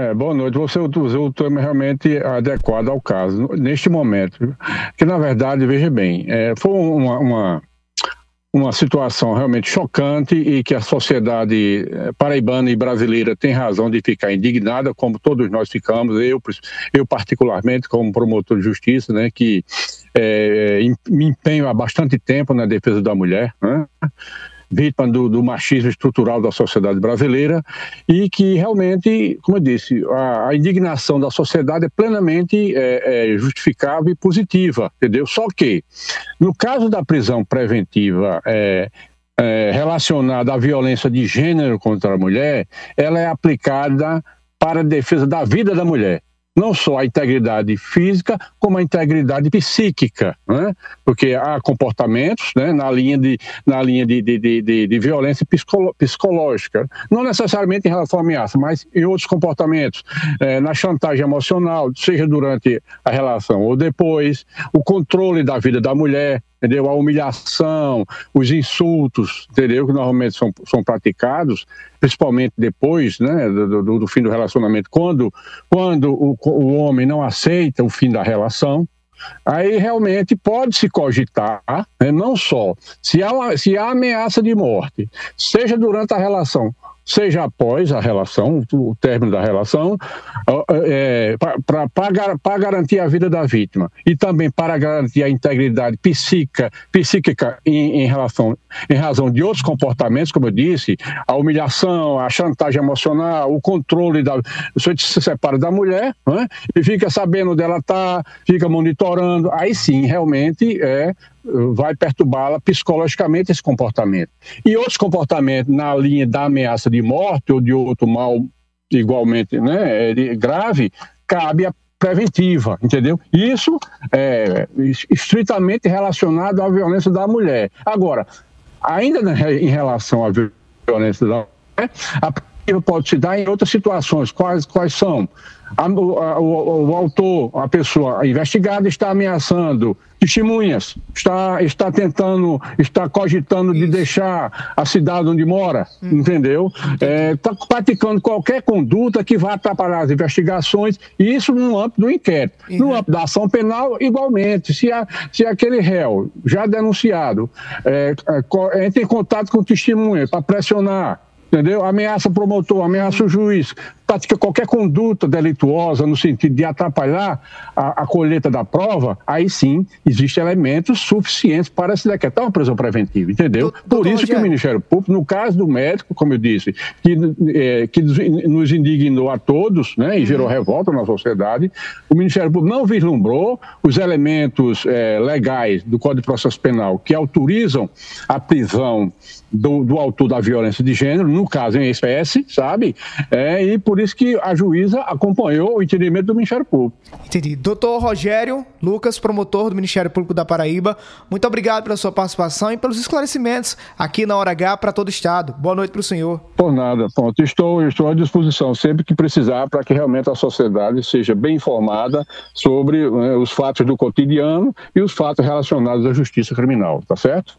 É, boa noite. Você usou o termo realmente adequado ao caso, neste momento. Que, na verdade, veja bem, é, foi uma, uma, uma, situação realmente chocante e que a sociedade é, paraibana e brasileira tem razão de ficar indignada, como todos nós ficamos, eu, eu particularmente, como promotor de justiça, né, que é, me empenho há bastante tempo na defesa da mulher. Né? Vítima do, do, machismo estrutural da sociedade brasileira e que realmente, como eu disse, a, a indignação da sociedade é plenamente é, é, justificável e positiva, entendeu? Só que, no caso da prisão preventiva é, é relacionada à violência de gênero contra a mulher, ela é aplicada para a defesa da vida da mulher não só a integridade física, como a integridade psíquica, né? porque há comportamentos né, na linha, de, na linha de, de, de, de violência psicológica, não necessariamente em relação à ameaça, mas em outros comportamentos, é, na chantagem emocional, seja durante a relação ou depois, o controle da vida da mulher, entendeu? A humilhação, os insultos, entendeu? Que normalmente são, são praticados, principalmente depois, né, do, do, do fim do relacionamento, quando, quando o, o homem não aceita o fim da relação, aí realmente pode se cogitar, né, não só se há, se há ameaça de morte, seja durante a relação seja após a relação, o término da relação, é, para garantir a vida da vítima e também para garantir a integridade psíquica, psíquica em, em, relação, em razão de outros comportamentos, como eu disse, a humilhação, a chantagem emocional, o controle da. Você se separa da mulher né, e fica sabendo onde ela está, fica monitorando, aí sim, realmente é vai perturbá-la psicologicamente esse comportamento. E outros comportamentos na linha da ameaça de morte ou de outro mal igualmente né, é, grave, cabe a preventiva, entendeu? Isso é estritamente relacionado à violência da mulher. Agora, ainda em relação à violência da mulher, a preventiva pode se dar em outras situações. Quais, quais são? A, o, o, o, autor, a pessoa investigada, está ameaçando testemunhas, está, está tentando, está cogitando de deixar a cidade onde mora, hum. entendeu? Está é, praticando qualquer conduta que vá atrapalhar as investigações, e isso no âmbito do inquérito. Uhum. No âmbito da ação penal, igualmente. Se, a, se aquele réu já denunciado é, é, entra em contato com testemunha para pressionar, entendeu? Ameaça promotor, ameaça o juiz, pratica qualquer conduta delituosa no sentido de atrapalhar a, a colheita da prova, aí sim existem elementos suficientes para se decretar uma prisão preventiva, entendeu? Por isso que o Ministério Público, no caso do médico, como eu disse, que, é, que nos indignou a todos né, e gerou uhum. revolta na sociedade, o Ministério Público não vislumbrou os elementos é, legais do Código de Processo Penal que autorizam a prisão do, do autor da violência de gênero, no caso em espécie, sabe? É, e por isso que a juíza acompanhou o entendimento do Ministério Público. Entendi. Doutor Rogério Lucas, promotor do Ministério Público da Paraíba, muito obrigado pela sua participação e pelos esclarecimentos aqui na Hora H para todo o Estado. Boa noite para o senhor. Por nada, ponto. Estou, estou à disposição sempre que precisar para que realmente a sociedade seja bem informada sobre né, os fatos do cotidiano e os fatos relacionados à justiça criminal, tá certo?